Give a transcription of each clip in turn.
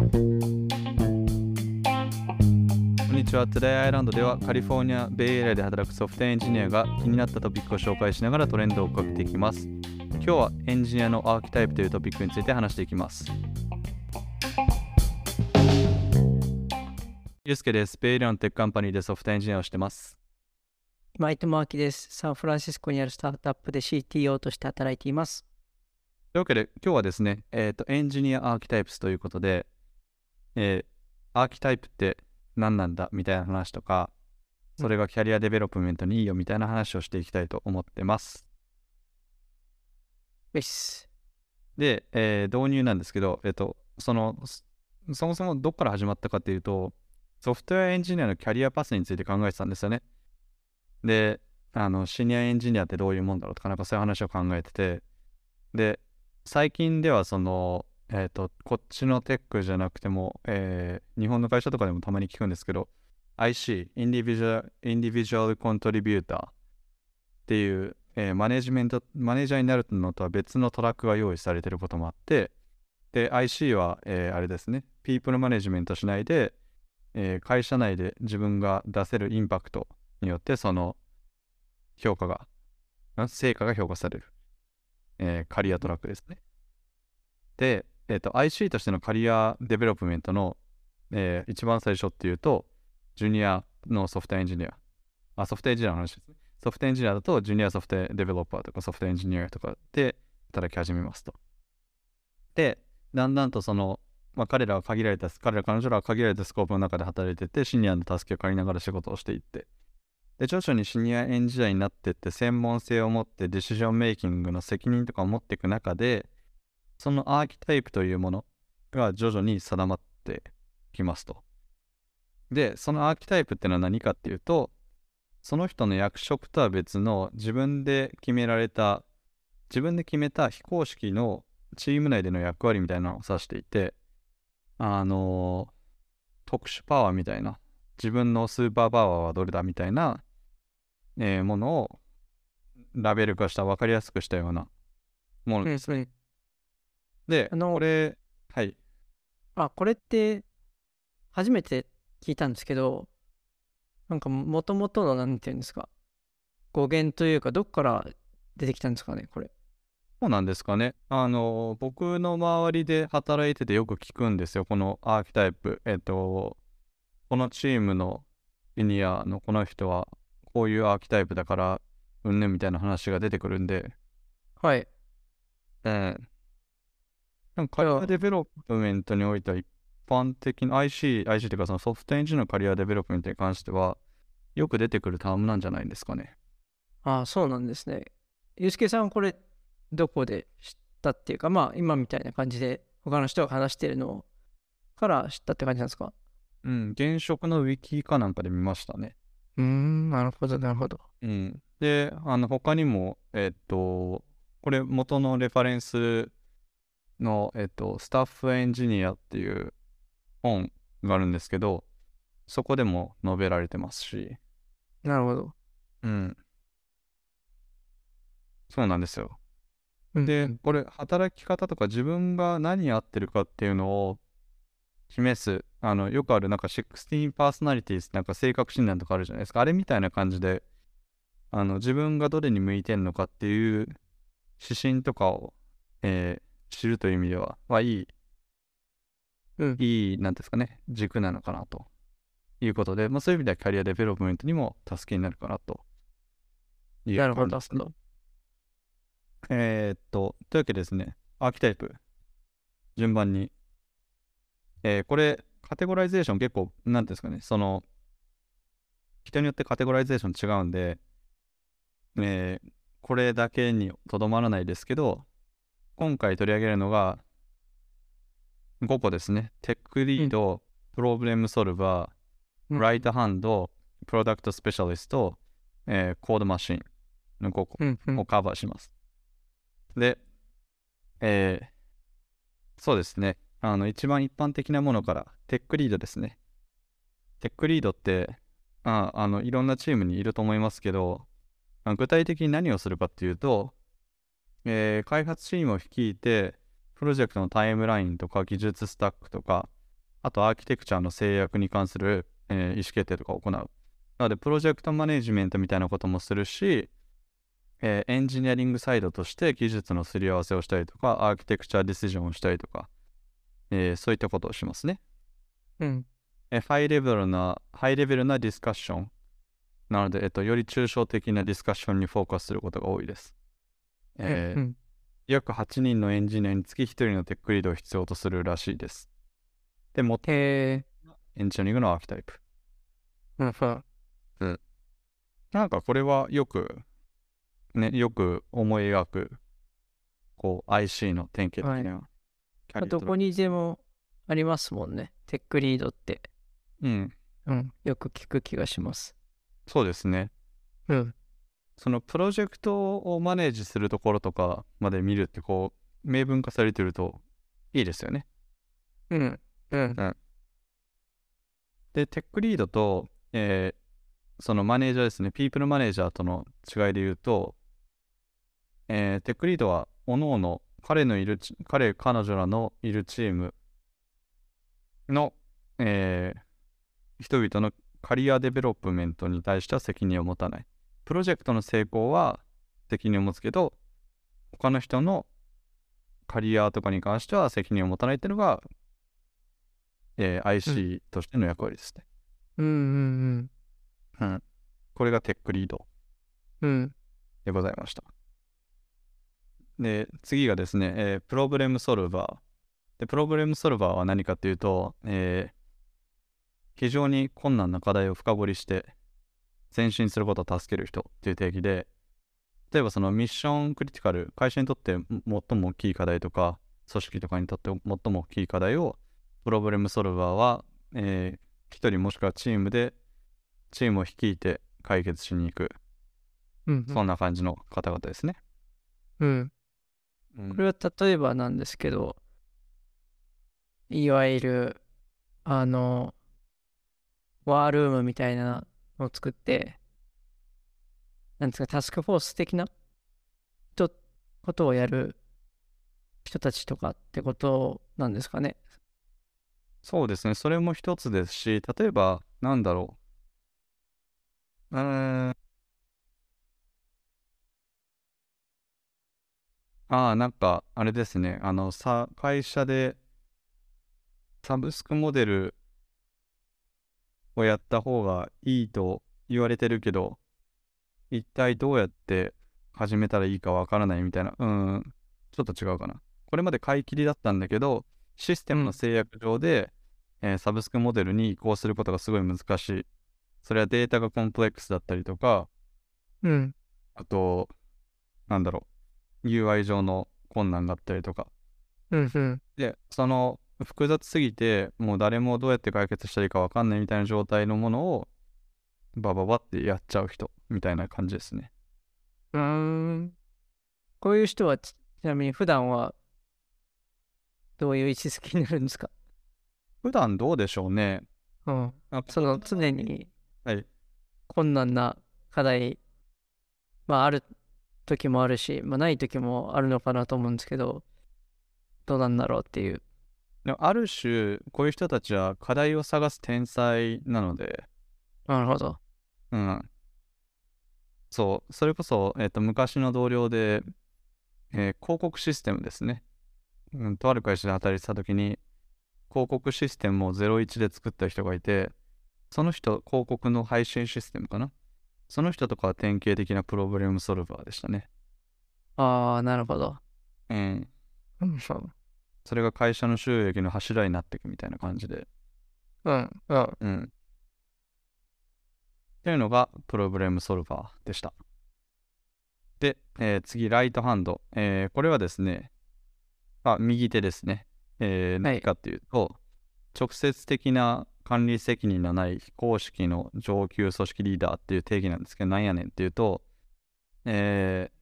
こんにちは。 Today I Learned ではカリフォルニア、ベイエリアで働くソフトエンジニアが気になったトピックを紹介しながらトレンドを追っかけていきます。今日はエンジニアのアーキタイプというトピックについて話していきます。ゆうすけです。ベイエリアの tech company でソフトエンジニアをしてます。マイトマーキです。サンフランシスコにあるスタートアップで CTO として働いています。というわけで、今日はですね、えっ、と、 engineer archetypes ということで、えーアーキタイプって何なんだみたいな話とか、それが career development にいいよみたいな話をしていきたいと思ってます。です。で、えー導入なんですけど、えっ、と、その、そそもそもどっから始まったかっていうと、ソフトウェアエンジニアのキャリアパスについて考えてたんですよね。で、あの、シニアエンジニアってどういうもんだろうとか、なんかそういう話を考えてて、で、最近ではその、えっ、と、こっちのテックじゃなくても、えー日本の会社とかでもたまに聞くんですけど、IC、インディビジュアル、インディビジュアルコントリビューターっていう、えーマネジメント、マネージャーになるのとは別のトラックが用意されてることもあって、で、IC は、えーあれですね、ピープルマネジメントしないで、えー会社内で自分が出せるインパクトによって、その評価が、成果が評価される、えー career track ですね。で、えーと、IC としての career development の、えー一番最初っていうと、ジュニアのソフトエンジニア。あ、ソフトエンジニアの話ですね。ソフトエンジニアだと、ジュニアソフトデベロッパーとかソフトエンジニアとかで働き始めますと。で、だんだんとその、まあ、彼らは限られた、彼ら、彼女らは限られたスコープの中で働いてて、シニアの助けを借りながら仕事をしていって、で、徐々にシニアエンジニアになってって、専門性を持ってディシジョンメイキングの責任とかを持っていく中で、そのアーキタイプというものが徐々に定まってきますと。で、そのアーキタイプっていうのは何かっていうと、その人の役職とは別の自分で決められた、自分で決めた非公式のチーム内での役割みたいなのを指していて、あの特殊パワーみたいな、自分のスーパーパワーはどれだみたいな、えーものをラベル化した、分かりやすくしたようなものです。うんで、あのこれ、はい。あ、これって初めて聞いたんですけど、なんかもともとのなんていうんですか、語源というか、どっから出てきたんですかね、これ。そうなんですかね。あの、僕の周りで働いててよく聞くんですよ。このアーキタイプ。えっと、このチームのエニアのこの人はこういうアーキタイプだから、うんぬんみたいな話が出てくるんで、はい。えーなんか career development においては一般的な IC、IC っていうかそのソフトエンジニアの career development に関してはよく出てくるタームなんじゃないですかね。あそうなんですね。ゆうすけさん、これ、どこで知ったっていうか、まあ、今みたいな感じで、他の人が話してるのから知ったって感じなんですか？うん、現職のウィキかなんかで見ましたね。うーん、なるほど、なるほど。うん、で、あの他にも、えっと、これ元のレファレンスの、えっと、スタッフエンジニアっていう本があるんですけど、そこでも述べられてますし、なるほど。うん。そうなんですよ。うんで、これ、働き方とか自分が何やってるかっていうのを示す、あの、よくあるなんか16パーソナリティなんか性格診断とかあるじゃないですか。あれみたいな感じで、あの、自分がどれに向いてんのかっていう指針とかを、えー知るという意味では、はいい、うんいい、なんですかね、軸なのかなということで、まあそういう意味では career development にも助けになるかなというなるほど。えーっと、というわけでですね、 archetype、順番に。えーこれ、 categorization 結構、なんですかね、その、人によって categorization 違うんで、えーこれだけにとどまらないですけど、今回取り上げるのが、5個ですね。テックリード、プロブレムソルバー、うんライトハンド、プロダクトスペシャリスト、えーコードマシンの5個。を。カバーします。で、えーそうですね。あの、一番一般的なものから、テックリードですね。テックリードって、ああの、いろんなチームにいると思いますけど、あ具体的に何をするかっていうと、えー開発チームを率いて、プロジェクトのタイムラインとか技術スタックとか、あとアーキテクチャの制約に関する、えー意思決定とかを行う。なので、プロジェクトマネジメントみたいなこともするし、えーエンジニアリングサイドとして技術のすり合わせをしたりとか、アーキテクチャディシジョンをしたりとか、えーそういったことをしますね。うん。えーハイレベルな、ハイレベルなディスカッション。なので、えっと、より抽象的なディスカッションにフォーカスすることが多いです。えーうん。約8人のエンジニアにつき1人のテックリードを必要とするらしいです。で、もへえ。エンジニアリングのアーキタイプ。うん。うん。なんかこれはよく、ね、よく思い描く、こう、IC の典型的なキャリアどこにでもありますもんね。テックリードって。うん、うん。よく聞く気がします。そうですね。うん。そのプロジェクトをマネージするところとかまで見るって、こう、明文化されてるといいですよね。うん。うん。で、テックリードと、えーそのマネージャーですね、ピープルマネージャーとの違いで言うと、えーテックリードは、おのおの彼のいるチ、彼、彼女らのいるチームの、えー人々のカリアデベロップメントに対しては責任を持たない。プロジェクトの成功は責任を持つけど、他の人のカリアとかに関しては責任を持たないっていうのが、えー IC としての役割ですね。うん。うん。うん。これがテックリードうん。うん。でございました。で、次がですね、えープロブレムソルバー。で、プロブレムソルバーは何かというと、えー非常に困難な課題を深掘りして前進することを助ける人っていう定義で、例えばそのミッションクリティカル、会社にとって最も大きい課題とか、組織とかにとって最も大きい課題を、プロブレムソルバーは、えー一人もしくはチームで、チームを率いて解決しに行く。うん。そんな感じの方々ですね。うん。うんこれは例えばなんですけど、いわゆる、あの、ワールームみたいなのを作って、なんですか、タスクフォース的なとことをやる人たちとかってことなんですかね。そうですね。それも一つですし、例えば、なんだろう。うーん。ああ、なんか、あれですね。あの、さ、会社で、サブスクモデルをやった方がいいと言われてるけど、一体どうやって始めたらいいかわからないみたいな。うーん。ちょっと違うかな。これまで買い切りだったんだけど、システムの制約上で、えーサブスクモデルに移行することがすごい難しい。それはデータがコンプレックスだったりとか、うん。あと、なんだろう、UI 上の困難があったりとか。うんうん。で、その複雑すぎて、もう誰もどうやって解決したらいいかわかんないみたいな状態のものを、バババってやっちゃう人みたいな感じですね。うーん。こういう人はち、ちなみに普段はどういう位置づけになるんですか？普段どうでしょうね。うん。あその常にはい。困難な課題、まあある時もあるし、まあない時もあるのかなと思うんですけど、どうなんだろうっていう。でもある種、こういう人たちは課題を探す天才なので、なるほど。うん。そう、それこそ、えっと、昔の同僚で、えー広告システムですね。うん、とある会社で働いてた時に、広告システムを01で作った人がいて、その人、広告の配信システムかな。その人とかは典型的なプロブレムソルバーでしたね。ああ、なるほど。うん。うん。それが会社の収益の柱になっていくみたいな感じで。うん。うん。うん。っていうのがプロブレムソルバーでした。で、えー次、ライトハンド。えーこれはですね、あ、右手ですね。えーはい何かっていうと、直接的な管理責任のない非公式の上級組織リーダーっていう定義なんですけど、なんやねんっていうと、えー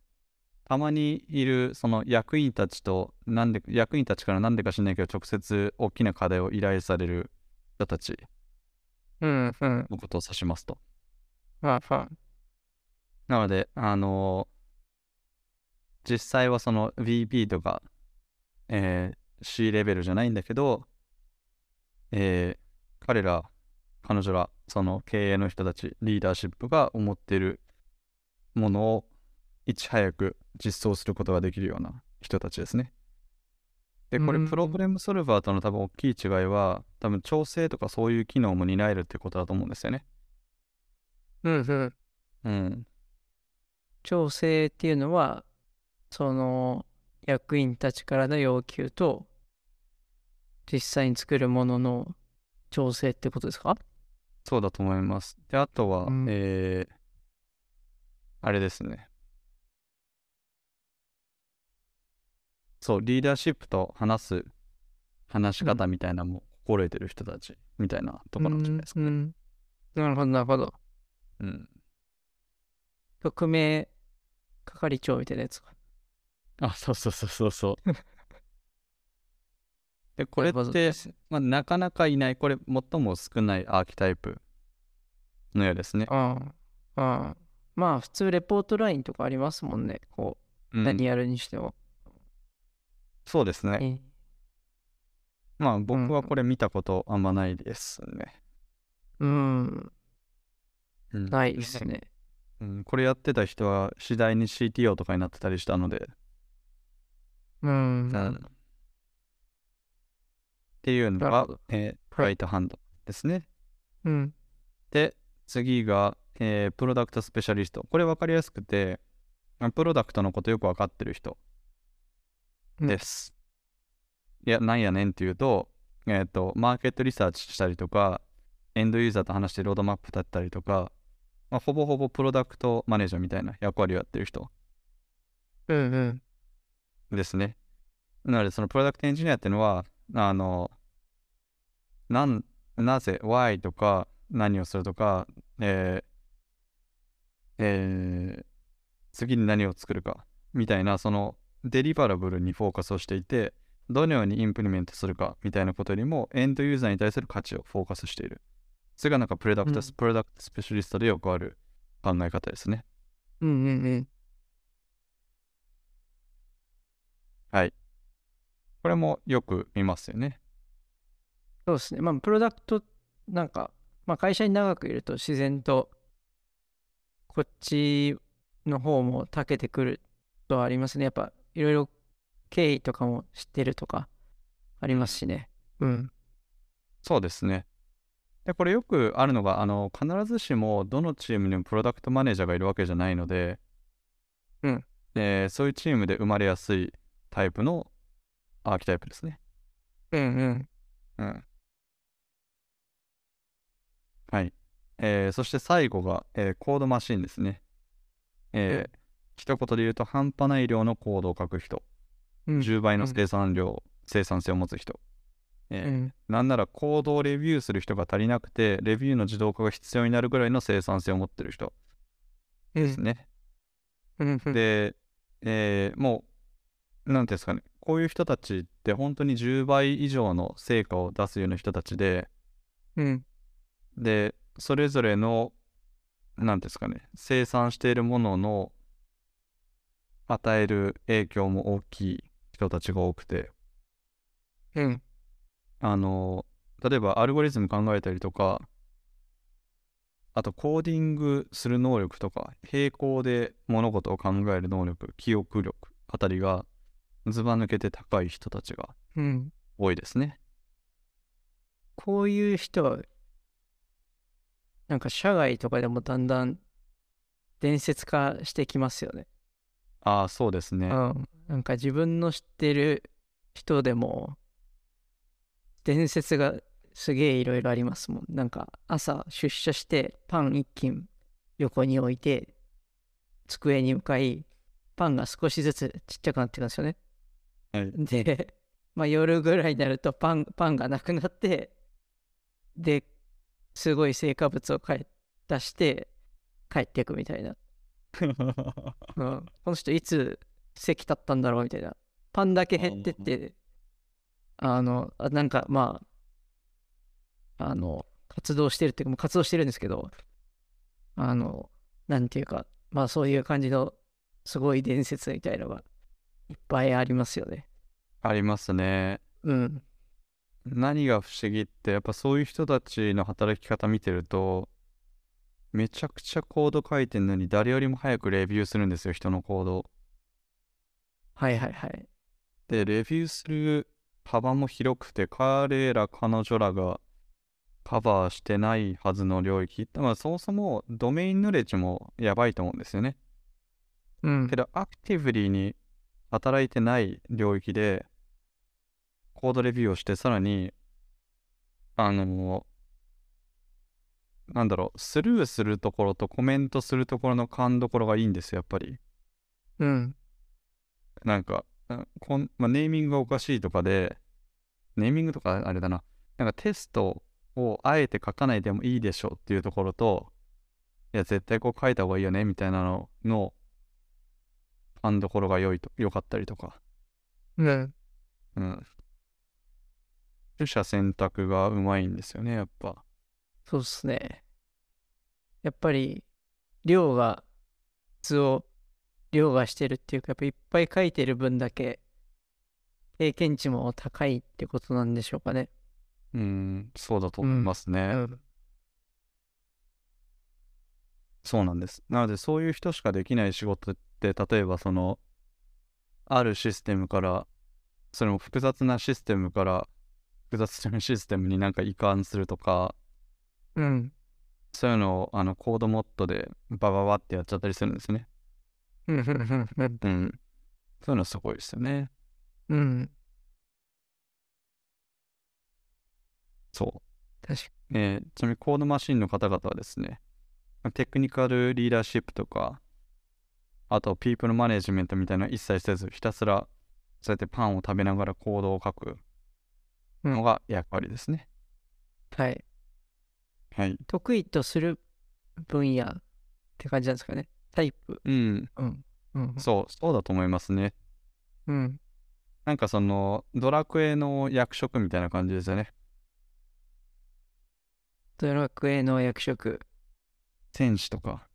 たまにいるその役員たちと、なんで、役員たちからなんでか知んないけど、直接大きな課題を依頼される人たちうん。うん。のことを指しますと。なので、あの実際はその VP とか、えー C レベルじゃないんだけど、えー彼ら、彼女ら、その経営の人たち、リーダーシップが思っているものをいち早く実装することができるような人たちですね。で、これ、うんプログラムソルバーとの多分大きい違いは、多分調整とかそういう機能も担えるってことだと思うんですよね。うんうん。うん。調整っていうのは、その役員たちからの要求と、実際に作るものの調整ってことですか？そうだと思います。で、あとは、うんえーあれですね。そう、リーダーシップと話す話し方みたいなのも心得てる人たちみたいなところなんじゃないですか。うんうんなるほど、なるほど。うん。特命係長みたいなやつか。あ、そうそうそうそうそう。で、これってまあ、なかなかいない、これ最も少ないアーキタイプのようですね。ああ、ああ。まあ、普通レポートラインとかありますもんね。こう、うん何やるにしても。そうですね。えまあ僕はこれ見たことあんまないですね。うん、うんないですね。うん、これやってた人は次第に CTO とかになってたりしたので、うん。っていうのがえーライトハンドですね。うん。で、次が、えープロダクトスペシャリスト。これ分かりやすくて、まあプロダクトのことよく分かってる人です。いや、なんやねんっていうと、えっ、と、マーケットリサーチしたりとか、エンドユーザーと話してロードマップ立ったりとか、まあ、ほぼほぼプロダクトマネージャーみたいな役割をやってる人うんうん。ですね。なので、そのプロダクトエンジニアっていうのは、あの、なん、なぜ、why とか、何をするとか、えーえー次に何を作るか、みたいな、その、デリバラブルにフォーカスをしていて、どのようにインプリメントするか、みたいなことよりも、エンドユーザーに対する価値をフォーカスしている。それがなんかプロダクト、うんプロダクトスペシャリストでよくある考え方ですね。うんうんうん。はい。これもよく見ますよね。そうですね。まあ、プロダクト、なんか、まあ、会社に長くいると自然と、こっちの方も長けてくるとはありますね。やっぱ、いろいろ経緯とかも知ってるとか、ありますしね。うん。そうですね。で、これよくあるのが、あの、必ずしもどのチームにもプロダクトマネージャーがいるわけじゃないので、うん。えーそういうチームで生まれやすいタイプのアーキタイプですね。うんうん。うん。はい。えーそして最後が、えーコードマシンですね。えー一言で言うと、半端ない量のコードを書く人、うん。10倍のうん生産量、生産性を持つ人、えーうん。なんならコードをレビューする人が足りなくて、レビューの自動化が必要になるぐらいの生産性を持ってる人うん。ですね。うん。うん。で、えーもう、なんていうんですかね、こういう人たちって本当に10倍以上の成果を出すような人たちで、うん。で、それぞれの、なんていうんですかね、生産しているものの与える影響も大きい人たちが多くて、うん。あの、例えばアルゴリズム考えたりとか、あとコーディングする能力とか、並行で物事を考える能力、記憶力あたりがずば抜けて高い人たちがうん。多いですね。こういう人は、なんか社外とかでもだんだん伝説化してきますよね。ああ、そうですね。うん。なんか自分の知ってる人でも、伝説がすげえいろいろありますもん。なんか朝出社してパン一斤横に置いて、机に向かい、パンが少しずつちっちゃくなっていくんですよね。はい。で、まあ、夜ぐらいになるとパンパンがなくなってですごい成果物を帰出して帰っていくみたいな、うん、この人いつ席立ったんだろうみたいな。パンだけ減ってって。あのあなんかまああの活動してるっていうかもう活動してるんですけどあのなんていうかまあそういう感じのすごい伝説みたいのがいっぱいありますよね。ありますね。うん。何が不思議って、やっぱそういう人たちの働き方見てると、めちゃくちゃコード書いてんのに誰よりも早くレビューするんですよ、人のコードを。はいはいはい。で、レビューする幅も広くて、彼ら、彼女らがカバーしてないはずの領域。まあ、そもそもドメインノレッジもやばいと思うんですよね。うんけ。ど、アクティブリーに働いてない領域で、コードレビューをして、さらに、あの、なんだろう、スルーするところとコメントするところの勘どころがいいんですよ、やっぱり。うん。なんか、あこんまあ、ネーミングがおかしいとかで、ネーミングとかあれだな、なんかテストをあえて書かないでもいいでしょうっていうところと、いや、絶対こう書いた方がいいよね、みたいなのの、勘どころが良いと、良かったりとか。うん。うん。取捨選択がうまいんですよね、やっぱ。そうっすね。やっぱり、量が、図を量がしてるっていうか、やっぱいっぱい書いてる分だけ、経験値も高いってことなんでしょうかね。うん、そうだと思いますね。うん。そうなんです。なので、そういう人しかできない仕事って、例えばその、あるシステムから、それも複雑なシステムから、複雑なシステムになんか移管するとか、うん。そういうのをあのコードモッドでバババってやっちゃったりするんですね。うん。うん。うん。うん。そういうのすごいですよね。うん。そう。確かえーちなみにコードマシンの方々はですね、テクニカルリーダーシップとか、あとピープルマネジメントみたいなの一切せず、ひたすらそうやってパンを食べながらコードを書くのが役割ですね。はい。はい。得意とする分野って感じなんですかね。タイプ。うん。うん。うん。そう、そうだと思いますね。うん。なんかその、ドラクエの役職みたいな感じですよね。ドラクエの役職。戦士とか、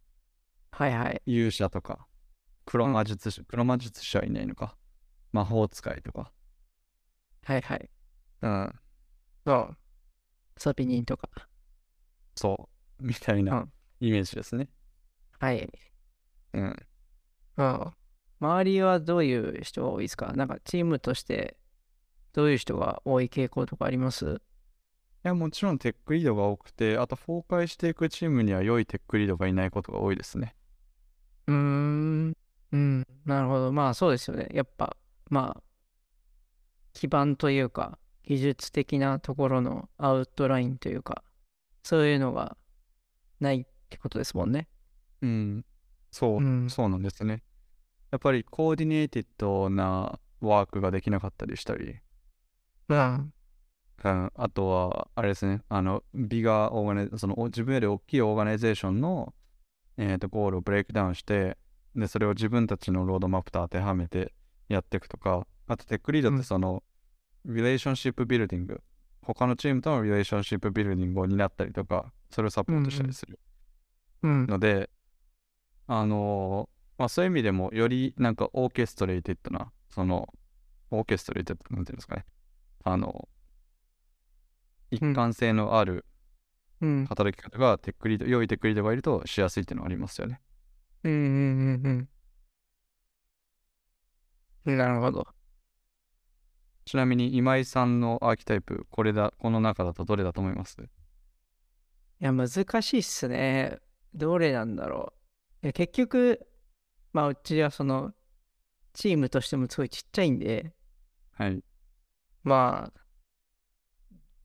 はいはい。勇者とか、黒魔術師、黒魔術師はいないのか。魔法使いとか。はいはい。うん。そう。サビニンとか。そう。みたいうなんイメージですね。はい。うん。うん。周りはどういう人が多いですか？なんかチームとしてどういう人が多い傾向とかあります？いや、もちろんテックリードが多くて、あと崩壊していくチームには良いテックリードがいないことが多いですね。うーん。うん。なるほど。まあそうですよね。やっぱ、まあ、基盤というか、技術的なところのアウトラインというか、そういうのがないってことですもんね。うん。そう、うんそうなんですね。やっぱり coordinated な work ができなかったりしたり、うん。うん、あとは、あれですね、あの、 bigger organi そのお自分より大きい organization の、えーとゴールを break down して、で、それを自分たちのロードマップと当てはめてやっていくとか、あと tech lead っうんてその、 relationship building、他のチームとの relationship building を担ったりとか、それをサポートしたりするうん。ので、あのーまあそういう意味でも、よりなんか orchestrated な、その、 orchestrated なんていうんですかね、あの、一貫性のあるうん。働き方がテックリード、良いテックリードがいるとしやすいっていうのはありますよね。うんうんうんうん。なるほど。ちなみに今井さんのアーキタイプ、これだ、この中だとどれだと思います？いや、難しいっすね。どれなんだろう。いや結局、まあ、うちはその、チームとしてもすごいちっちゃいんで、はい。まあ、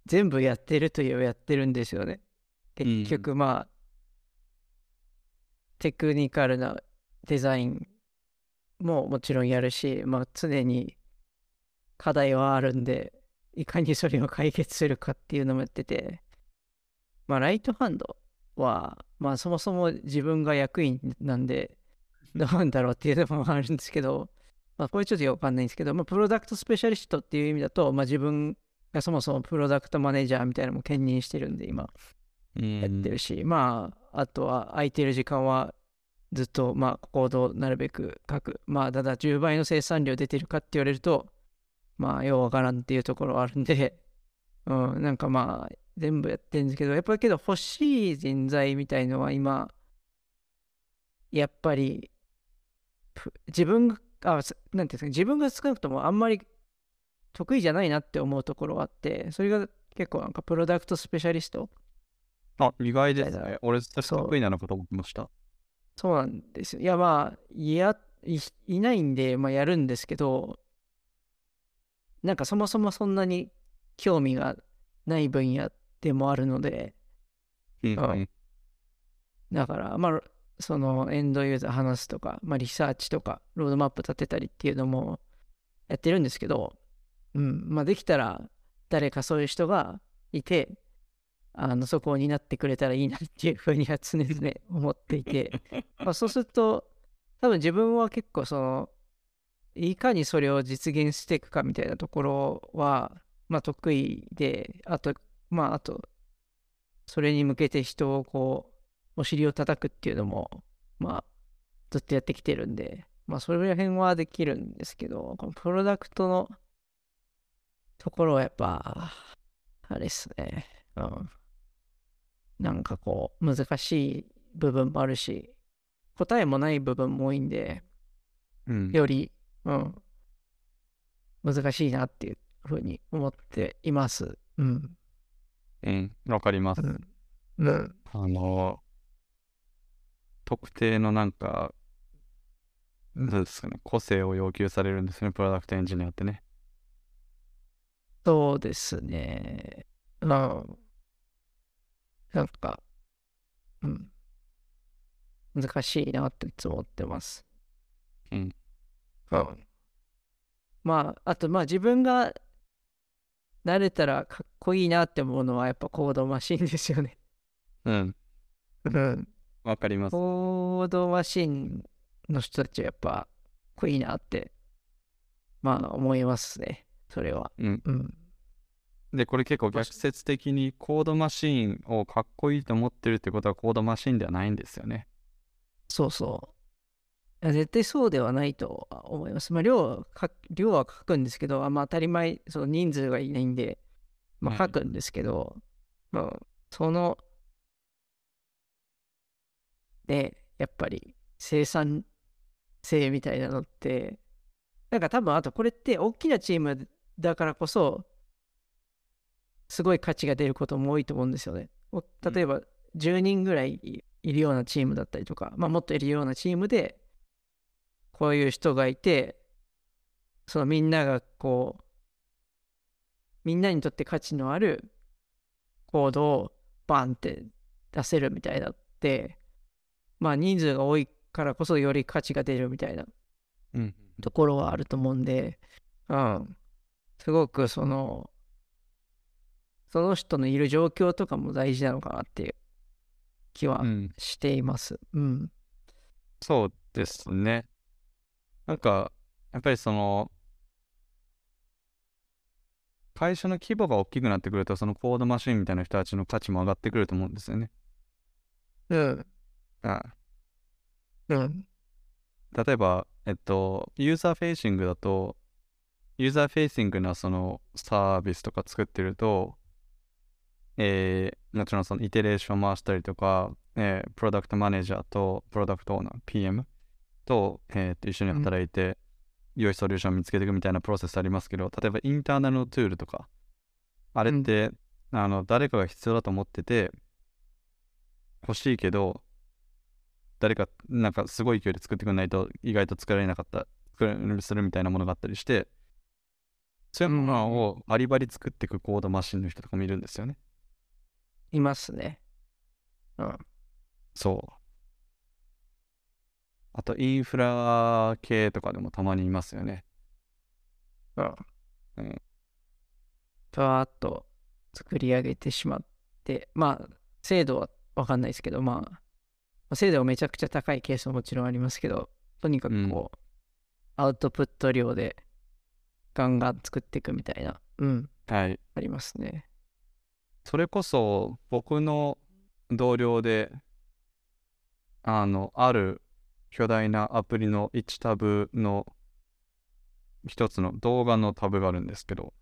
全部やってるといえばやってるんですよね。結局、まあ、テクニカルなデザインももちろんやるし、まあ、常に課題はあるんで、いかにそれを解決するかっていうのもやってて、まあ、ライトハンドは、まあ、そもそも自分が役員なんで、どうなんだろうっていうのもあるんですけど、まあ、これちょっとよくわかんないんですけど、まあ、プロダクトスペシャリストっていう意味だと、まあ、自分がそもそもプロダクトマネージャーみたいなのも兼任してるんで、今、やってるし、まあ、あとは空いてる時間はずっと、まあ、コードをなるべく書く。まあ、ただ10倍の生産量出てるかって言われると、まあ、ようわからんっていうところはあるんで、うん、なんかまあ、全部やってるんですけど、やっぱりけど欲しい人材みたいのは今、やっぱり、ぷ自分が、あ、すなんていうんですか、自分が少なくともあんまり得意じゃないなって思うところがあって、それが結構なんかプロダクトスペシャリストあ、意外ですね。俺、得意なのかと思ってました。そうなんですよ。いや、まあ、いや、いいないんで、まあ、やるんですけど、なんかそもそもそんなに興味がない分野でもあるので、うんあうん。だから、まあ、そのエンドユーザー話すとか、まあ、リサーチとか、ロードマップ立てたりっていうのもやってるんですけど、うん、まあ、できたら誰かそういう人がいて、あの、そこになってくれたらいいなっていうふうには常々思っていて、まあ、そうすると、多分自分は結構その、いかにそれを実現していくかみたいなところは、まあ得意で、あと、まああと、それに向けて人をこう、お尻を叩くっていうのも、まあ、ずっとやってきてるんで、まあそれら辺はできるんですけど、このプロダクトのところはやっぱ、あれっすね。うん。なんかこう、難しい部分もあるし、答えもない部分も多いんで、うん。より、うん、難しいなっていうふうに思っています。うん。うん。わかります。うん。うん。あの、特定のなんか、なんですかね、個性を要求されるんですね、プロダクトエンジニアってね。そうですね。うん。なんか、うん。難しいなっていつも思ってます。うん。うん。まあ、あと、まあ自分が慣れたらかっこいいなって思うのはやっぱコードマシンですよね。うん。うん。わかります。コードマシンの人たちはやっぱかっこいいなって、まあ思いますね。それは。うん。うん。で、これ結構逆説的にコードマシーンをかっこいいと思ってるってことはコードマシーンではないんですよね。そうそう。絶対そうではないとは思います。まあ量は書量は書くんですけど、あまあ当たり前、その人数がいないんで、まあはい書くんですけど、まあその、で、やっぱり生産性みたいなのって、なんか多分あとこれって大きなチームだからこそ、すごい価値が出ることも多いと思うんですよね。お例えば10人ぐらいいいるようなチームだったりとか、まあ、もっといるようなチームでこういう人がいてそのみんながこうみんなにとって価値のあるコードをバンって出せるみたいなってまあ人数が多いからこそより価値が出るみたいなうん。ところはあると思うんで、うん、すごくそのその人のいる状況とかも大事なのかなっていう気はうん。しています。うん。そうですね。なんか、やっぱりその、会社の規模が大きくなってくると、そのコードマシンみたいな人たちの価値も上がってくると思うんですよね。うん。あうん。例えば、えっと、 user facing だと、 user facing なそのサービスとか作ってると、えーもちろんその iteration 回したりとか、えープロダクトマネージャーとプロダクトオーナー、PM と,、えーと一緒に働いて、良いソリューションを見つけていくみたいなプロセスありますけど、例えば internal のツールとか、あれって、あの誰かが必要だと思ってて、欲しいけど、誰か、なんかすごい勢いで作ってくれないと意外と作られなかった、作れするみたいなものがあったりして、そういうものをバリバリ作っていくコードマシンの人とかもいるんですよね。いますね。うん。そう。あと、インフラ系とかでもたまにいますよね。うん。うん。バーっと作り上げてしまって、まあ、精度はわかんないですけど、まあ、まあ精度がめちゃくちゃ高いケースももちろんありますけど、とにかくこう、アウトプット量でガンガン作っていくみたいな、うん、はい。ありますね。それこそ、僕の同僚で、あの、ある巨大なアプリの1タブの一つの動画のタブがあるんですけど、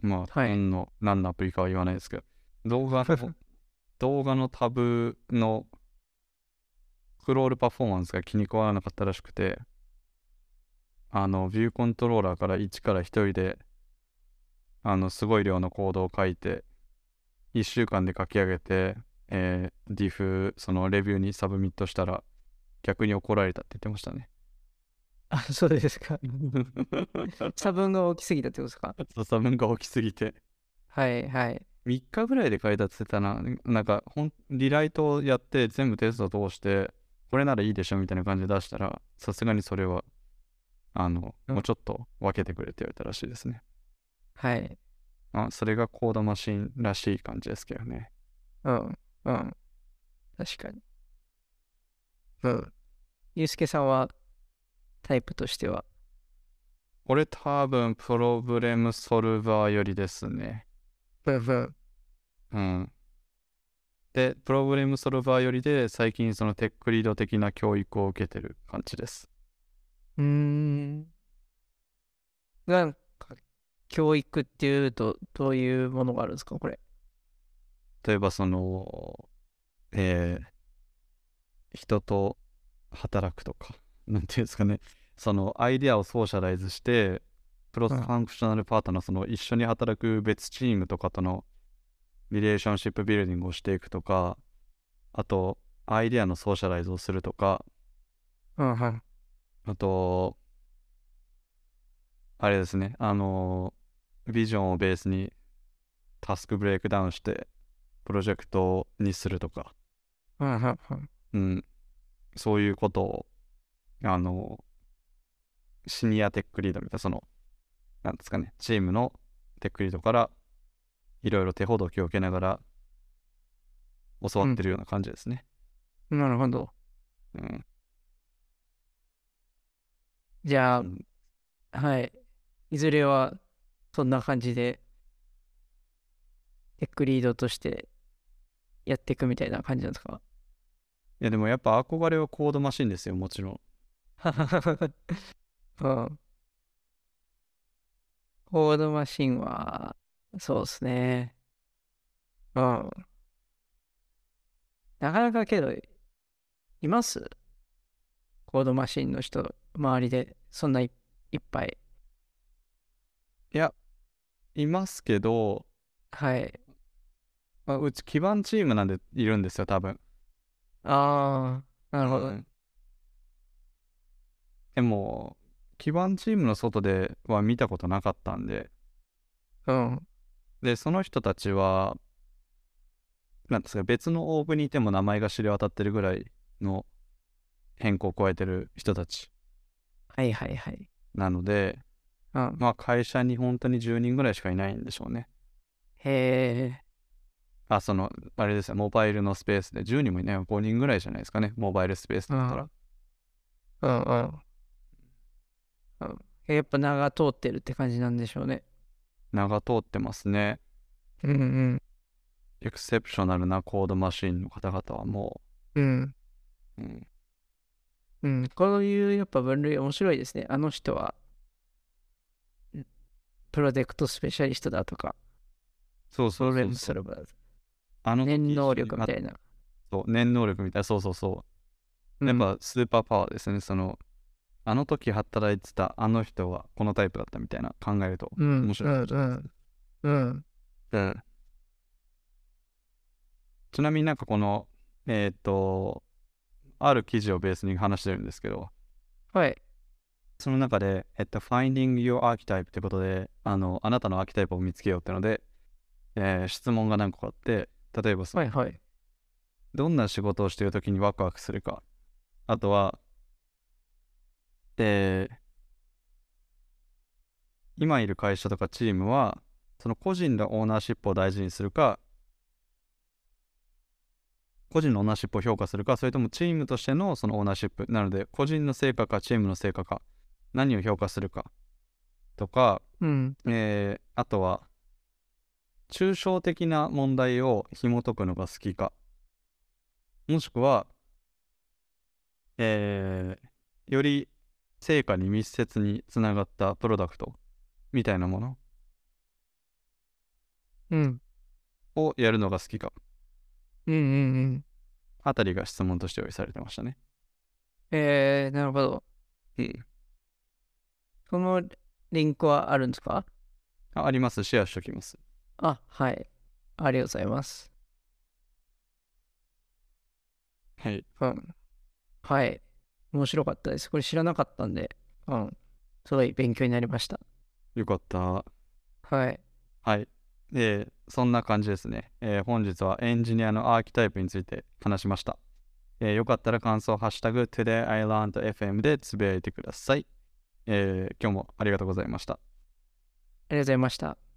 まあ、はい何の、何のアプリかは言わないですけど、動画の、動画のタブのクロールパフォーマンスが気に食わなかったらしくて、あの、ビューコントローラーから1から1人で、あの、すごい量のコードを書いて、1週間で書き上げて、えー、 diff、そのレビューに submit したら、逆に怒られたって言ってましたね。あ、そうですか。差分が大きすぎたってことですか？そう差分が大きすぎて。はいはい。3日ぐらいで書いたって言ってたな。なんか、ほんリライトをやって全部テスト通して、これならいいでしょみたいな感じで出したら、さすがにそれは、あの、うんもうちょっと分けてくれって言われたらしいですね。はい。あ、それがコードマシンらしい感じですけどね。うん。うん。確かに。うん。ゆうすけさんはタイプとしては？これ多分、プロブレムソルバーよりですね。うんうん。うん。で、プロブレムソルバーよりで、最近そのテックリード的な教育を受けてる感じです。うーん。なんか、教育っていうと、どういうものがあるんですかこれ？例えばその、えー人と働くとか、なんていうんですかね、そのアイデアを socialize して、プロスうん functional partner、その一緒に働く別チームとかとの relationship building をしていくとか、あと、アイデアのソーシャライズをするとか。あと、あれですね、あの、ビジョンをベースにタスクブレイクダウンして、プロジェクトにするとか、うんうんうん。うん、そういうことを、あの、シニアテックリードみたいな、その、なんですかね、チームのテックリードから、いろいろ手ほどきを受けながら、教わってるような感じですね。なるほど。うん。じゃあ、うんはい。いずれは、そんな感じで、テックリードとしてやっていくみたいな感じなんですか？いや、でもやっぱ憧れはコードマシンですよ、もちろん。うん。コードマシンは、そうですね。うん。なかなかけど、います？コードマシンの人、周りで、そんないいっぱい。いや、いますけど、はい。まあ、うち基盤チームなんでいるんですよ、多分。ああ、なるほど。うんでも、基盤チームの外では見たことなかったんで、うん。で、その人たちは、なんですか、別のオーブにいても名前が知れ渡ってるぐらいの変更を加えてる人たちはいはいはい。なので、うん。まあ会社に本当に10人ぐらいしかいないんでしょうね。へえ。あ、その、あれですね、モバイルのスペースで10人もいない5人ぐらいじゃないですかね、モバイルスペースだったら。うんうん。うん。やっぱ名が通ってるって感じなんでしょうね。名が通ってますね。うんうん。エクセプショナルなコードマシンの方々はもうん。う、うん、うん。こういうやっぱ分類面白いですね。あの人は、んプロジェクトスペシャリストだとか、そうそうプログラムそうそう。すれば、あの時念能力みたいな。そう、念能力みたいな、そうそうそう。やっぱスーパーパワーですね。その、あの時働いてたあの人はこのタイプだったみたいな考えるとうん、面白い。うん。うん。うんちなみになんかこの、えーっと、ある記事をベースに話してるんですけど、はい。その中で、えっと、Finding Your Archetype ってことで、あの、あなたのアーキタイプを見つけようってので、えー質問が何個かあって、例えばそのはいはい。どんな仕事をしているときにワクワクするか。あとは、えー今いる会社とかチームは、その個人のオーナーシップを大事にするか、個人のオーナーシップを評価するか、それともチームとしてのそのオーナーシップ。なので、個人の成果かチームの成果か、何を評価するかとか、うん。えーあとは、抽象的な問題を紐解くのが好きか、もしくは、えーより成果に密接につながったプロダクトみたいなものうん。をやるのが好きかうんうんうん。あたりが質問として用意されてましたね。えー、なるほど。うん。そのリンクはあるんですか？ああります。シェアしときます。あ、はい。ありがとうございます。はい。うん。はい。面白かったです。これ知らなかったんで、うん。すごい勉強になりました。よかった。はい。はい。で、そんな感じですね。えー本日はエンジニアのアーキタイプについて話しました。えーよかったら感想、ハッシュタグ、todayislandfm でつぶやいてください。えー今日もありがとうございました。ありがとうございました。